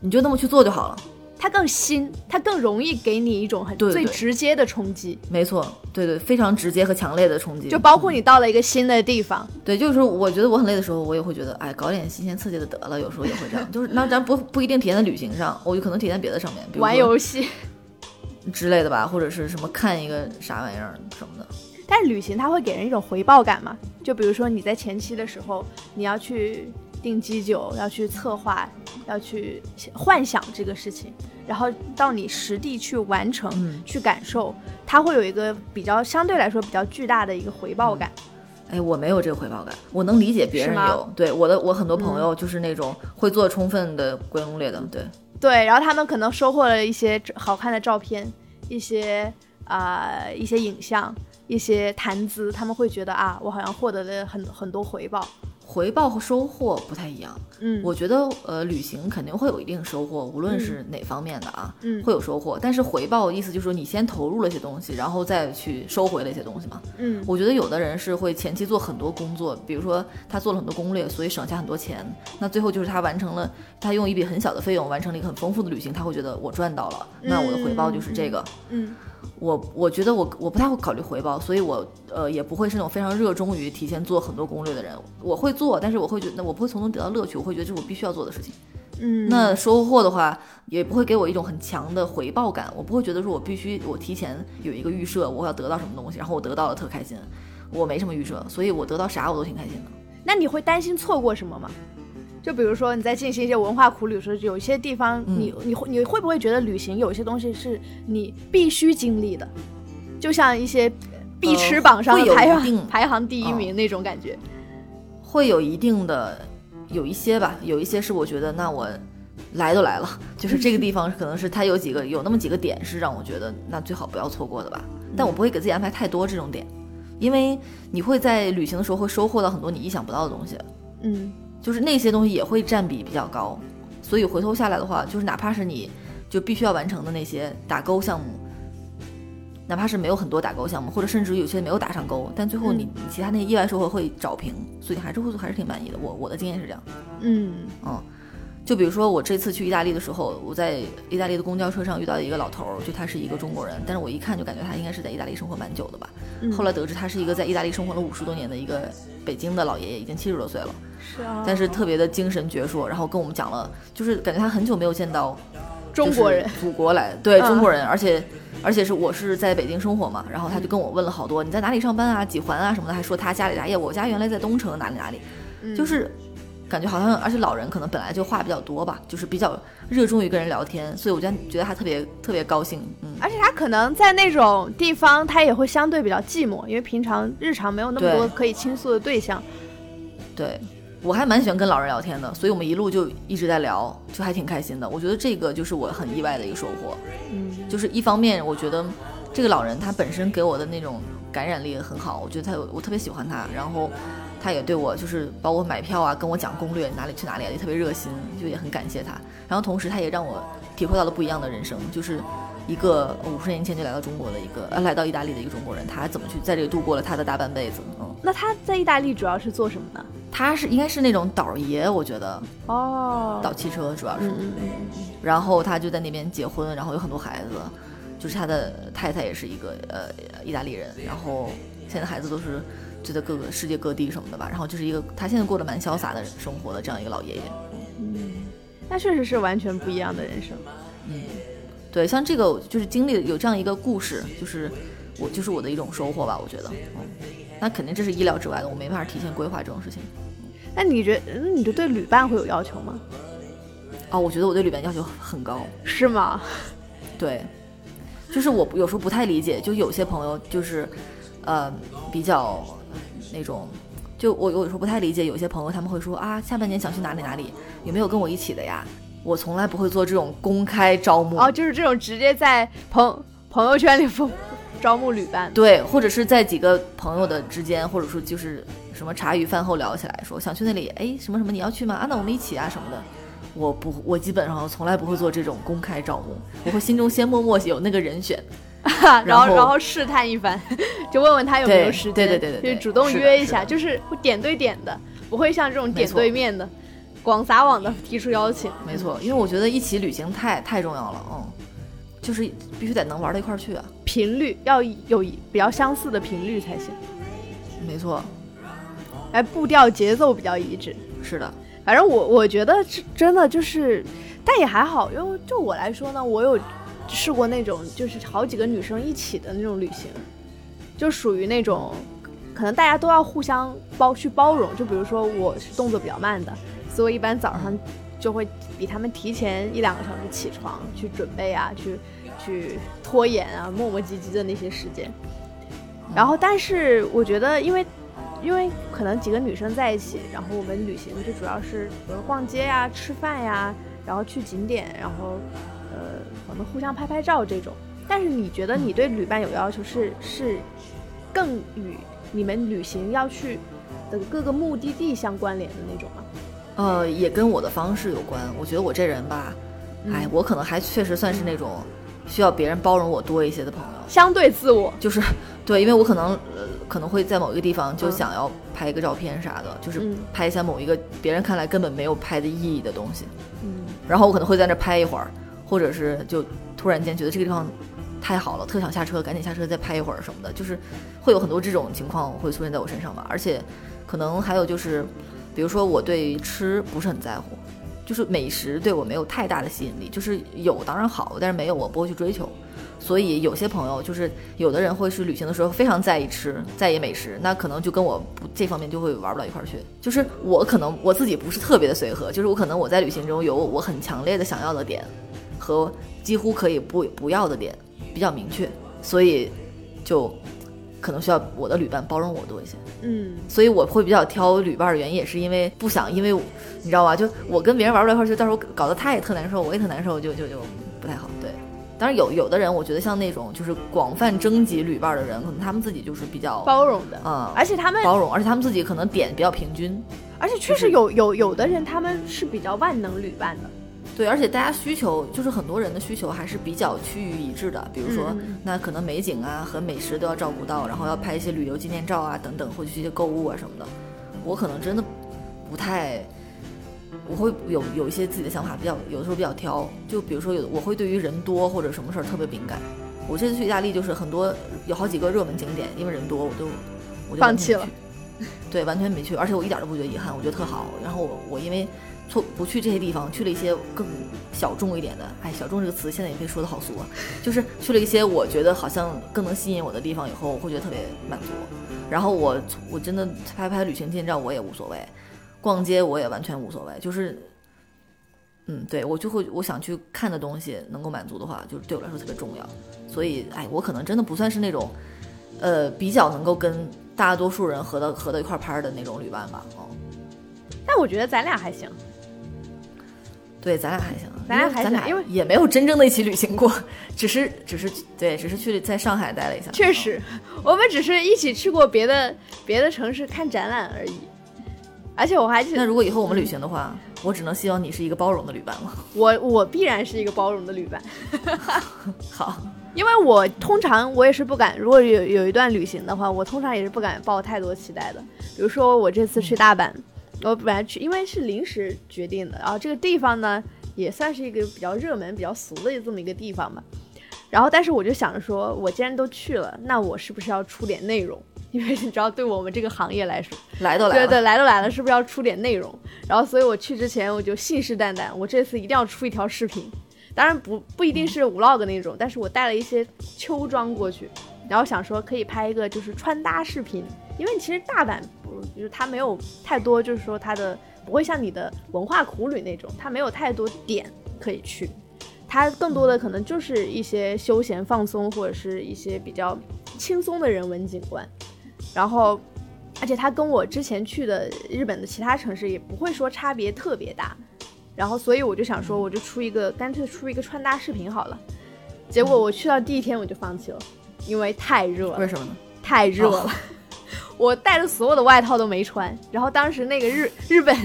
你就那么去做就好了。它更新，它更容易给你一种很最直接的冲击，没错，对对，非常直接和强烈的冲击。就包括你到了一个新的地方，对，就是我觉得我很累的时候，我也会觉得，哎，搞点新鲜刺激的得了。有时候也会这样，就是那咱不不一定体现在旅行上，我就可能体现别的上面，比如玩游戏。之类的吧，或者是什么看一个啥玩意儿什么的。但是旅行它会给人一种回报感嘛？就比如说你在前期的时候，你要去订基酒，要去策划，要去幻想这个事情，然后到你实地去完成、嗯去感受，它会有一个比较相对来说比较巨大的一个回报感。哎，我没有这个回报感，我能理解别人有。对我的，我很多朋友就是那种会做充分的归攻略的。对，对，然后他们可能收获了一些好看的照片，一些啊、一些影像，一些谈资，他们会觉得啊，我好像获得了很很多回报。回报和收获不太一样。嗯，我觉得呃，旅行肯定会有一定收获，无论是哪方面的啊，嗯会有收获。但是回报意思就是说你先投入了一些东西，然后再去收回了一些东西嘛。嗯我觉得有的人是会前期做很多工作，比如说他做了很多攻略，所以省下很多钱。那最后就是他完成了，他用一笔很小的费用完成了一个很丰富的旅行，他会觉得我赚到了，那我的回报就是这个。嗯我我觉得我我不太会考虑回报，所以我呃也不会是那种非常热衷于提前做很多攻略的人。我会做，但是我会觉得我不会从中得到乐趣，我会觉得这是我必须要做的事情。嗯，那收获的话，也不会给我一种很强的回报感，我不会觉得说我必须我提前有一个预设，我要得到什么东西，然后我得到了特开心。我没什么预设，所以我得到啥我都挺开心的。那你会担心错过什么吗？就比如说你在进行一些文化苦旅的时候，有一些地方嗯。你、你会你会不会觉得旅行有些东西是你必须经历的，就像一些必吃榜上排行、排行第一嗯。名那种感觉？会有一定的，有一些吧，有一些是我觉得那我来都来了，就是这个地方可能是它有几个有那么几个点是让我觉得那最好不要错过的吧，但我不会给自己安排太多这种点，因为你会在旅行的时候会收获到很多你意想不到的东西，嗯就是那些东西也会占比比较高，所以回头下来的话，就是哪怕是你就必须要完成的那些打勾项目。哪怕是没有很多打勾项目，或者甚至有些没有打上勾，但最后你你其他那些意外收获会找平，所以还是会还是挺满意的。我我的经验是这样。嗯嗯，就比如说我这次去意大利的时候，我在意大利的公交车上遇到一个老头儿，就他是一个中国人，但是我一看就感觉他应该是在意大利生活蛮久的吧。嗯后来得知他是一个在意大利生活了五十多年的一个北京的老爷爷，已经七十多岁了，是啊，但是特别的精神矍铄，然后跟我们讲了，就是感觉他很久没有见到中国人，祖国来，对、嗯。中国人，而且而且是我是在北京生活嘛，然后他就跟我问了好多你在哪里上班啊，几环啊什么的，还说他家里哎呀，我家原来在东城哪里哪里，嗯。就是感觉好像，而且老人可能本来就话比较多吧，就是比较热衷于跟人聊天，所以我就觉得他特别特别高兴，嗯，而且他可能在那种地方，他也会相对比较寂寞，因为平常日常没有那么多可以倾诉的对象。对。我还蛮喜欢跟老人聊天的，所以我们一路就一直在聊，就还挺开心的。我觉得这个就是我很意外的一个收获。嗯就是一方面，我觉得这个老人他本身给我的那种感染力很好，我觉得他有我特别喜欢他，然后他也对我就是包括买票啊，跟我讲攻略哪里去哪里啊，也特别热心，就也很感谢他。然后同时他也让我体会到了不一样的人生，就是一个五十年前就来到中国的一个呃来到意大利的一个中国人，他怎么去在这里度过了他的大半辈子？嗯，那他在意大利主要是做什么呢？他是应该是那种倒爷，我觉得哦，倒汽车主要是。嗯然后他就在那边结婚，然后有很多孩子，就是他的太太也是一个呃意大利人，然后现在孩子都是就在各个世界各地什么的吧，然后就是一个他现在过得蛮潇洒的生活的这样一个老爷爷。嗯，那确实是完全不一样的人生。嗯，对，像这个就是经历有这样一个故事，就是我就是我的一种收获吧，我觉得，嗯，那肯定这是意料之外的，我没办法提前规划这种事情。那你觉得，那你就对旅伴会有要求吗？哦，我觉得我对旅伴要求很高，是吗？对，就是我有时候不太理解，就有些朋友就是，呃，比较那种，就我有时候不太理解，有些朋友他们会说啊，下半年想去哪里哪里，有没有跟我一起的呀？我从来不会做这种公开招募，哦，就是这种直接在朋朋友圈里封 招募旅伴。对，或者是在几个朋友的之间，或者说就是什么茶余饭后聊起来，说想去那里，哎，什么什么你要去吗？啊，那我们一起啊什么的。我不，我基本上从来不会做这种公开招募，我会心中先默默有那个人选，然后然后试探一番，就问问他有没有时间，对对对对对就主动约一下，是就是会点对点的，不会像这种点对面的，广撒网的提出邀请。没错，因为我觉得一起旅行太太重要了，嗯，就是必须得能玩到一块儿去啊，频率要有比较相似的频率才行，没错，哎，步调节奏比较一致。是的，反正我我觉得是真的就是，但也还好，因为就我来说呢，我有试过那种就是好几个女生一起的那种旅行，就属于那种可能大家都要互相包去包容。就比如说我是动作比较慢的，所以一般早上就会比他们提前一两个小时起床去准备啊，去去拖延啊，磨磨唧唧的那些时间。然后，但是我觉得，因为因为可能几个女生在一起，然后我们旅行就主要是比如逛街呀、吃饭呀，然后去景点，然后呃可能互相拍拍照这种。但是你觉得你对旅伴有要求是是更与你们旅行要去的各个目的地相关联的那种吗？呃，也跟我的方式有关。我觉得我这人吧，哎，嗯我可能还确实算是那种需要别人包容我多一些的朋友。相对自我，就是对，因为我可能呃可能会在某一个地方就嗯。想要拍一个照片啥的，就是嗯。拍一下某一个别人看来根本没有拍的意义的东西，嗯。然后我可能会在那拍一会儿，或者是就突然间觉得这个地方太好了，特想下车，赶紧下车再拍一会儿什么的，就是会有很多这种情况会出现在我身上吧，而且可能还有就是，比如说我对吃不是很在乎。就是美食对我没有太大的吸引力，就是有当然好，但是没有我不会去追求。所以有些朋友就是有的人会去旅行的时候非常在意吃，在意美食，那可能就跟我不这方面就会玩不到一块儿去。就是我可能我自己不是特别的随和，就是我可能我在旅行中有我很强烈的想要的点和几乎可以不不要的点比较明确，所以就可能需要我的旅伴包容我多一些。嗯所以我会比较挑旅伴的原因，也是因为不想，因为你知道吧，就我跟别人玩不到一块儿去，到时候搞得他也特难受，我也特难受，就就就不太好。对，当然有有的人，我觉得像那种就是广泛征集旅伴的人，可能他们自己就是比较包容的，嗯而且他们包容，而且他们自己可能点比较平均。而且确实有有有的人他们是比较万能旅伴的，对，而且大家需求就是很多人的需求还是比较趋于一致的，比如说、那可能美景啊和美食都要照顾到，然后要拍一些旅游纪念照啊等等，或者去一些购物啊什么的。我可能真的不太，我会有有一些自己的想法，比较有的时候比较挑。就比如说有的我会对于人多或者什么事儿特别敏感。我这次去意大利就是很多有好几个热门景点，因为人多我就我就放弃了。对，完全没去，而且我一点都不觉得遗憾，我觉得特好。然后我我因为错不去这些地方，去了一些更小众一点的，哎，小众这个词现在也被说的好俗啊，就是去了一些我觉得好像更能吸引我的地方以后，我会觉得特别满足。然后我我真的拍拍旅行纪念照我也无所谓，逛街我也完全无所谓，就是。嗯，对我就会我想去看的东西能够满足的话，就是对我来说特别重要。所以，哎，我可能真的不算是那种，呃，比较能够跟大多数人合到合到一块拍的那种旅伴吧。哦，但我觉得咱俩还行。对，咱俩还行，咱俩还行因为也没有真正的一起旅行过，只是只是对，只是去在上海待了一下。确实，我们只是一起去过别的别的城市看展览而已。而且我还记得那，如果以后我们旅行的话，我只能希望你是一个包容的旅伴了。我我必然是一个包容的旅伴，好，因为我通常我也是不敢，如果有有一段旅行的话，我通常也是不敢抱太多期待的。比如说我这次去大阪，我本来去，因为是临时决定的，然后这个地方呢也算是一个比较热门、比较俗的这么一个地方吧。然后，但是我就想着说，我既然都去了，那我是不是要出点内容？因为你知道，对我们这个行业来说，来都来了，对对，来都来了，是不是要出点内容？然后，所以我去之前我就信誓旦旦，我这次一定要出一条视频。当然不不一定是 vlog 那种，但是我带了一些秋装过去，然后想说可以拍一个就是穿搭视频，因为其实大阪不就是它没有太多，就是说它的不会像你的文化苦旅那种，它没有太多点可以去，它更多的可能就是一些休闲放松或者是一些比较轻松的人文景观，然后。而且它跟我之前去的日本的其他城市也不会说差别特别大，然后所以我就想说，我就出一个干脆出一个穿搭视频好了。结果我去到第一天我就放弃了，因为太热了，为什么呢？太热了。我带的所有的外套都没穿。然后当时那个日 日本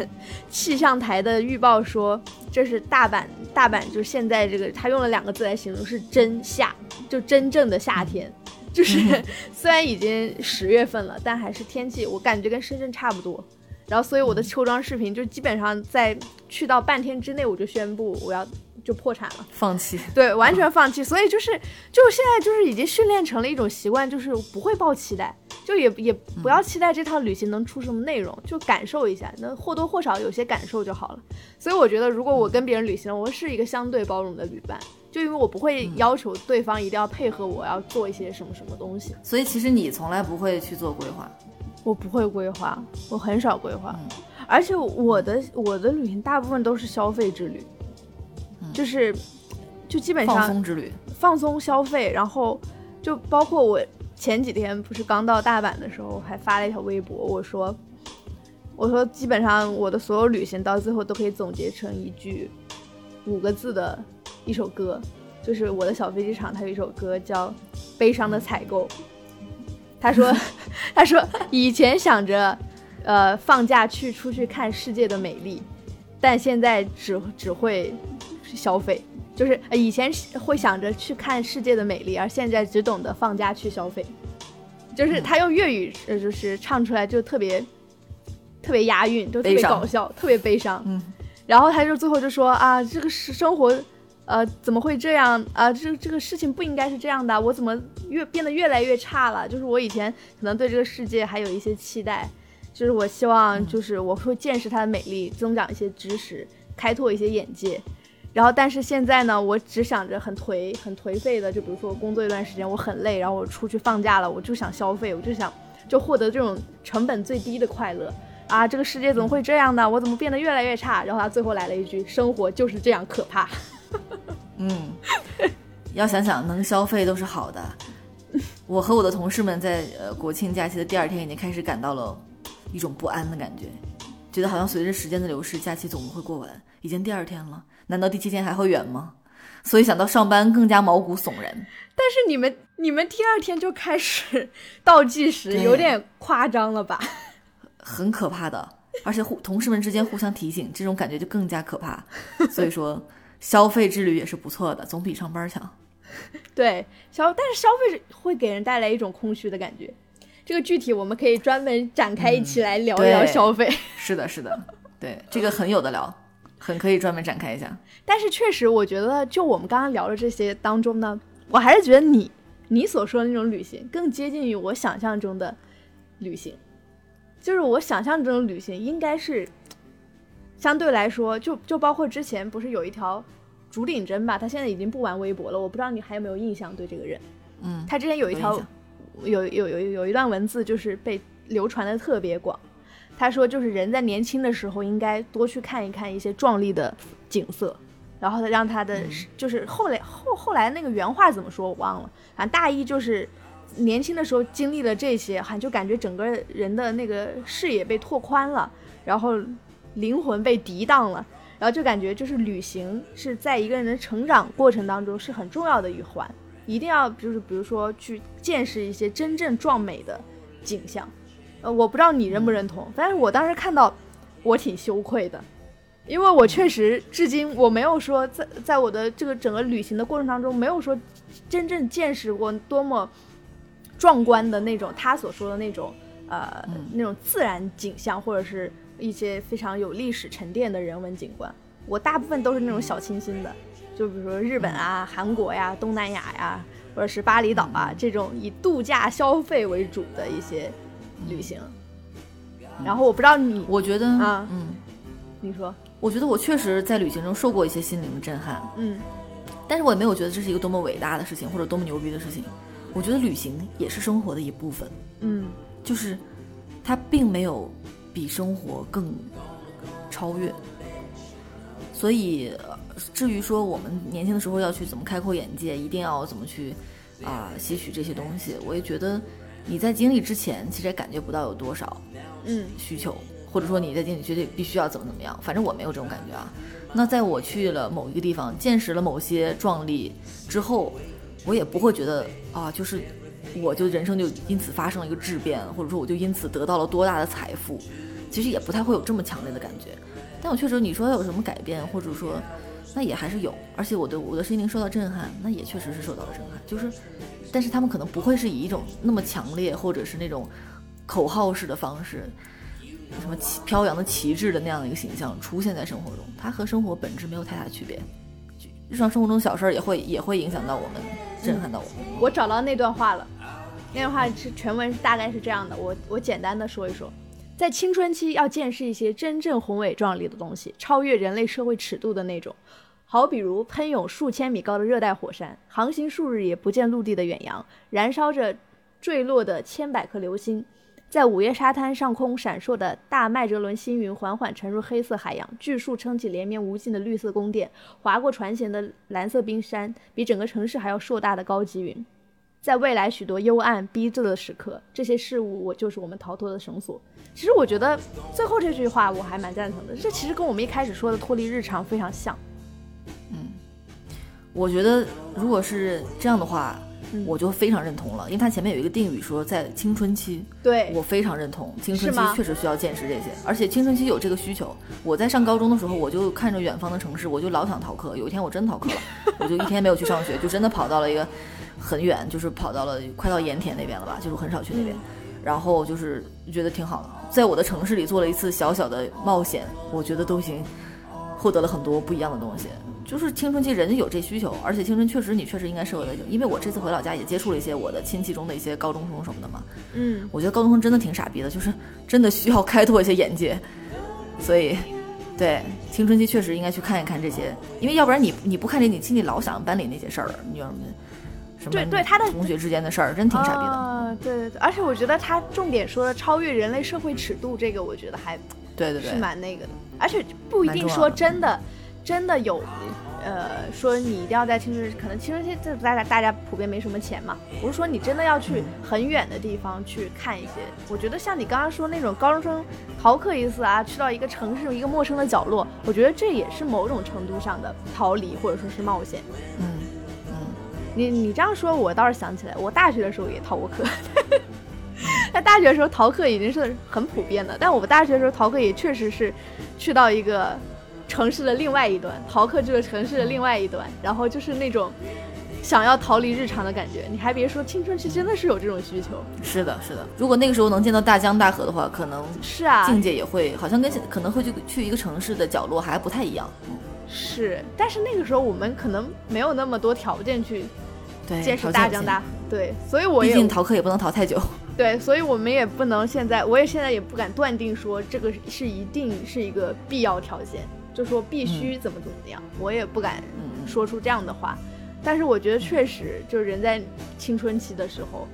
气象台的预报说，这是大阪大阪，就是现在这个，他用了两个字来形容，是真夏，就真正的夏天。就是 虽然已经十月份了，但还是天气我感觉跟深圳差不多。然后所以我的秋装视频就基本上在去到半天之内，我就宣布我要。就破产了，放弃，对，完全放弃。所以就是，就现在就是已经训练成了一种习惯，就是不会抱期待，就也也不要期待这趟旅行能出什么内容，就感受一下，能或多或少有些感受就好了。所以我觉得，如果我跟别人旅行，我是一个相对包容的旅伴，就因为我不会要求对方一定要配合我要做一些什么什么东西。所以其实你从来不会去做规划，我不会规划，我很少规划，而且我的我的旅行大部分都是消费之旅。就是，就基本上放松之旅，放松消费，然后就包括我前几天不是刚到大阪的时候，还发了一条微博，我说，我说基本上我的所有旅行到最后都可以总结成一句五个字的一首歌，就是我的小飞机场，它有一首歌叫《悲伤的采购》，他说，他说以前想着，呃，放假去出去看世界的美丽，但现在只只会。消费就是以前会想着去看世界的美丽，而现在只懂得放假去消费。就是他用粤语，呃，就是唱出来就特别特别押韵，就特别搞笑，特别悲伤。嗯，然后他就最后就说啊，这个是生活，呃，怎么会这样啊？这这个事情不应该是这样的，我怎么越变得越来越差了？就是我以前可能对这个世界还有一些期待，就是我希望就是我会见识它的美丽，增长一些知识，开拓一些眼界。然后，但是现在呢，我只想着很颓、很颓废的，就比如说工作一段时间，我很累，然后我出去放假了，我就想消费，我就想就获得这种成本最低的快乐啊！这个世界怎么会这样呢？我怎么变得越来越差？然后他最后来了一句：“生活就是这样可怕。”嗯，要想想能消费都是好的。我和我的同事们在呃国庆假期的第二天已经开始感到了一种不安的感觉，觉得好像随着时间的流逝，假期总不会过完，已经第二天了。难道第七天还会远吗？所以想到上班更加毛骨悚然。但是你们你们第二天就开始倒计时，有点夸张了吧？很可怕的，而且互同事们之间互相提醒，这种感觉就更加可怕。所以说，消费之旅也是不错的，总比上班强。对，消但是消费会给人带来一种空虚的感觉。这个具体我们可以专门展开一起来聊一聊消费。是的，是的，对，这个很有的聊。很可以专门展开一下，但是确实，我觉得就我们刚刚聊的这些当中呢，我还是觉得你你所说的那种旅行更接近于我想象中的旅行，就是我想象中的旅行应该是相对来说，就就包括之前不是有一条竹顶针吧，他现在已经不玩微博了，我不知道你还有没有印象对这个人，嗯，他之前有一条有有有有一段文字就是被流传的特别广。他说，就是人在年轻的时候应该多去看一看一些壮丽的景色，然后让他的就是后来后后来那个原话怎么说我忘了，反正大意就是年轻的时候经历了这些，哈，就感觉整个人的那个视野被拓宽了，然后灵魂被涤荡了，然后就感觉就是旅行是在一个人的成长过程当中是很重要的一环，一定要就是比如说去见识一些真正壮美的景象。呃，我不知道你认不认同，但是我当时看到，我挺羞愧的，因为我确实至今我没有说在在我的这个整个旅行的过程当中，没有说真正见识过多么壮观的那种他所说的那种呃那种自然景象，或者是一些非常有历史沉淀的人文景观。我大部分都是那种小清新的，就比如说日本啊、韩国呀、东南亚呀，或者是巴厘岛啊这种以度假消费为主的一些。旅行，然后我不知道你，我觉得啊，嗯，你说，我觉得我确实在旅行中受过一些心灵的震撼，嗯，但是我也没有觉得这是一个多么伟大的事情或者多么牛逼的事情。我觉得旅行也是生活的一部分，嗯，就是它并没有比生活更超越。所以，至于说我们年轻的时候要去怎么开阔眼界，一定要怎么去啊吸取这些东西，我也觉得。你在经历之前，其实也感觉不到有多少，嗯，需求，或者说你在经历绝对必须要怎么怎么样，反正我没有这种感觉啊。那在我去了某一个地方，见识了某些壮丽之后，我也不会觉得啊，就是我就人生就因此发生了一个质变，或者说我就因此得到了多大的财富，其实也不太会有这么强烈的感觉。但我确实，你说有什么改变，或者说，那也还是有，而且我的我的心灵受到震撼，那也确实是受到了震撼。就是，但是他们可能不会是以一种那么强烈，或者是那种口号式的方式，什么旗飘扬的旗帜的那样的一个形象出现在生活中，它和生活本质没有太大区别。日常生活中小事儿也会也会影响到我们，震撼到我们。我找到那段话了，那段话是全文大概是这样的，我我简单的说一说。在青春期要见识一些真正宏伟壮丽的东西，超越人类社会尺度的那种，好比如喷涌数千米高的热带火山，航行数日也不见陆地的远洋，燃烧着坠落的千百颗流星，在午夜沙滩上空闪烁的大麦哲伦星云缓缓沉入黑色海洋，巨树撑起连绵无尽的绿色宫殿，划过船舷的蓝色冰山，比整个城市还要硕大的高级云。在未来许多幽暗逼仄的时刻，这些事物我就是我们逃脱的绳索。其实我觉得最后这句话我还蛮赞成的，这其实跟我们一开始说的脱离日常非常像。嗯，我觉得如果是这样的话，我就非常认同了，因为它前面有一个定语说在青春期，对我非常认同，青春期确实需要见识这些，而且青春期有这个需求。我在上高中的时候，我就看着远方的城市，我就老想逃课。有一天我真逃课了，我就一天没有去上学，就真的跑到了一个。很远，就是跑到了快到盐田那边了吧，就是很少去那边，然后就是觉得挺好的，在我的城市里做了一次小小的冒险，我觉得都已经获得了很多不一样的东西。就是青春期人家有这需求，而且青春确实你确实应该适合的，因为我这次回老家也接触了一些我的亲戚中的一些高中生什么的嘛，嗯，我觉得高中生真的挺傻逼的，就是真的需要开拓一些眼界，所以对青春期确实应该去看一看这些，因为要不然你你不看这，你亲戚老想班里那些事儿，你有什么？对对，他的同学之间的事儿真挺傻逼的。啊，对对对，而且我觉得他重点说的超越人类社会尺度，这个我觉得还对对对，是蛮那个的。而且不一定说真的，真的有，呃，说你一定要在青春，可能青春期这大家大家普遍没什么钱嘛，不是说你真的要去很远的地方去看一些。我觉得像你刚刚说那种高中生逃课一次啊，去到一个城市一个陌生的角落，我觉得这也是某种程度上的逃离或者说是冒险。嗯。你你这样说，我倒是想起来，我大学的时候也逃过课。在大学的时候逃课已经是很普遍的，但我们大学的时候逃课也确实是去到一个城市的另外一端，逃课这个城市的另外一端，然后就是那种想要逃离日常的感觉。你还别说，青春期真的是有这种需求。是的，是的。如果那个时候能见到大江大河的话，可能是啊，境界也会好像跟可能会去去一个城市的角落还不太一样。是，但是那个时候我们可能没有那么多条件去。见识大江大河，对，所以我也毕竟逃课也不能逃太久，对，所以我们也不能现在，我也现在也不敢断定说这个是一定是一个必要条件，就说必须怎么怎么样，我也不敢说出这样的话。但是我觉得确实，就是人在青春期的时候，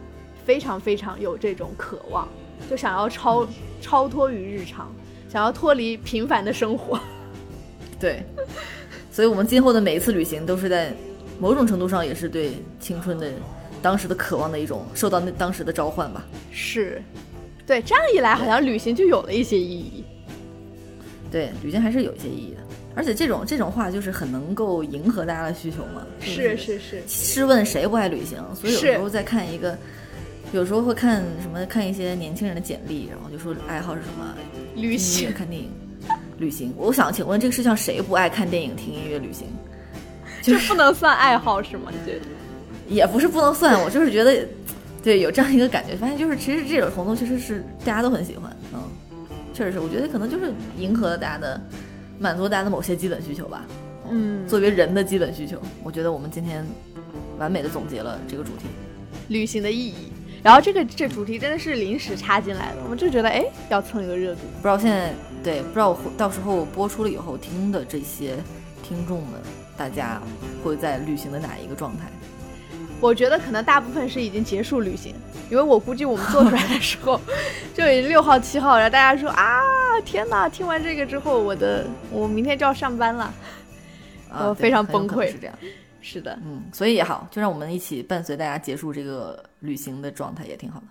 非常非常有这种渴望，就想要超超脱于日常，想要脱离平凡的生活。对，所以我们今后的每一次旅行都是在。某种程度上也是对青春的当时的渴望的一种受到那当时的召唤吧。是，对，这样一来好像旅行就有了一些意义。对，旅行还是有一些意义的，而且这种这种话就是很能够迎合大家的需求嘛。是是是。试问谁不爱旅行？所以有时候在看一个，有时候会看什么看一些年轻人的简历，然后就说爱好是什么？旅行、看电影、旅行。我想请问这个世界上谁不爱看电影、听音乐、旅行？就不能算爱好是吗？你觉得？也不是不能算，我就是觉得，对，有这样一个感觉，发现就是其实这种活动其实是大家都很喜欢，嗯，确实是，我觉得可能就是迎合了大家的，满足大家的某些基本需求吧，嗯，作为人的基本需求，我觉得我们今天完美的总结了这个主题，旅行的意义。然后这个这主题真的是临时插进来的，我们就觉得哎，要蹭一个热度。不知道现在对，不知道我到时候播出了以后听的这些听众们。大家会在旅行的哪一个状态？我觉得可能大部分是已经结束旅行，因为我估计我们做出来的时候 就已经六号七号，然后大家说啊，天哪！听完这个之后，我的我明天就要上班了，我非常崩溃。是这样，是的，嗯，所以也好，就让我们一起伴随大家结束这个旅行的状态，也挺好的。